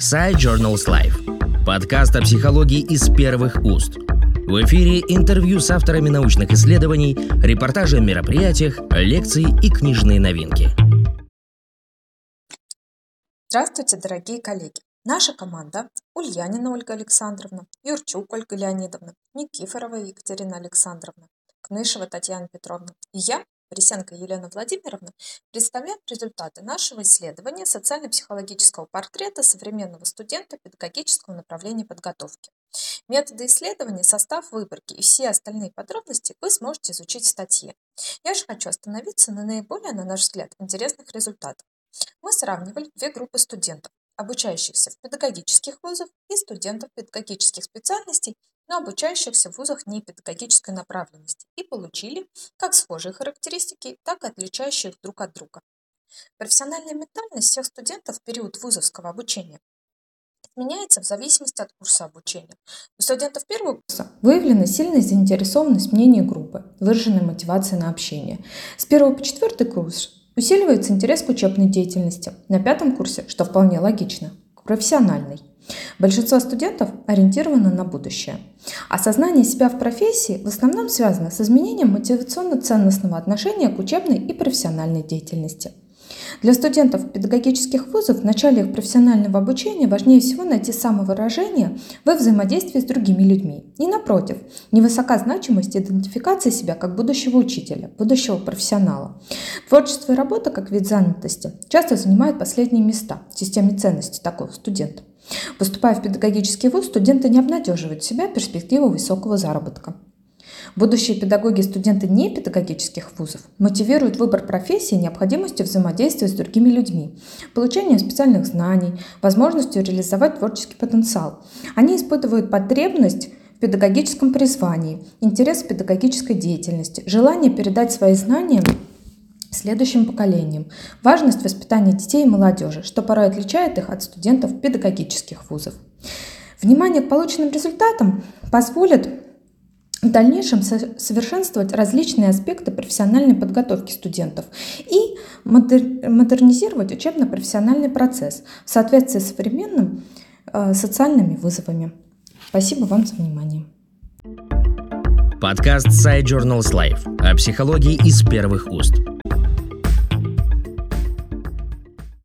Side Journals Life. Подкаст о психологии из первых уст. В эфире интервью с авторами научных исследований, репортажи о мероприятиях, лекции и книжные новинки. Здравствуйте, дорогие коллеги! Наша команда Ульянина Ольга Александровна, Юрчук Ольга Леонидовна, Никифорова Екатерина Александровна, Кнышева Татьяна Петровна и я, Борисенко Елена Владимировна, представляем результаты нашего исследования социально-психологического портрета современного студента педагогического направления подготовки. Методы исследования, состав выборки и все остальные подробности вы сможете изучить в статье. Я же хочу остановиться на наиболее, на наш взгляд, интересных результатах. Мы сравнивали две группы студентов, обучающихся в педагогических вузах и студентов педагогических специальностей но обучающихся в вузах непедагогической направленности и получили как схожие характеристики, так и отличающие их друг от друга. Профессиональная ментальность всех студентов в период вузовского обучения меняется в зависимости от курса обучения. У студентов первого курса выявлена сильная заинтересованность в мнении группы, выраженная мотивация на общение. С первого по четвертый курс усиливается интерес к учебной деятельности. На пятом курсе, что вполне логично, к профессиональной. Большинство студентов ориентировано на будущее. Осознание себя в профессии в основном связано с изменением мотивационно-ценностного отношения к учебной и профессиональной деятельности. Для студентов педагогических вузов в начале их профессионального обучения важнее всего найти самовыражение во взаимодействии с другими людьми. И напротив, невысока значимость идентификации себя как будущего учителя, будущего профессионала. Творчество и работа как вид занятости часто занимают последние места в системе ценностей такого студента. Поступая в педагогический вуз, студенты не обнадеживают себя перспективой высокого заработка. Будущие педагоги и студенты не педагогических вузов мотивируют выбор профессии необходимостью взаимодействия с другими людьми, получением специальных знаний, возможностью реализовать творческий потенциал. Они испытывают потребность педагогическом призвании, интерес к педагогической деятельности, желание передать свои знания следующим поколениям, важность воспитания детей и молодежи, что порой отличает их от студентов педагогических вузов. Внимание к полученным результатам позволит в дальнейшем совершенствовать различные аспекты профессиональной подготовки студентов и модернизировать учебно-профессиональный процесс в соответствии с современными э, социальными вызовами. Спасибо вам за внимание. Подкаст Side Journals Life о психологии из первых уст.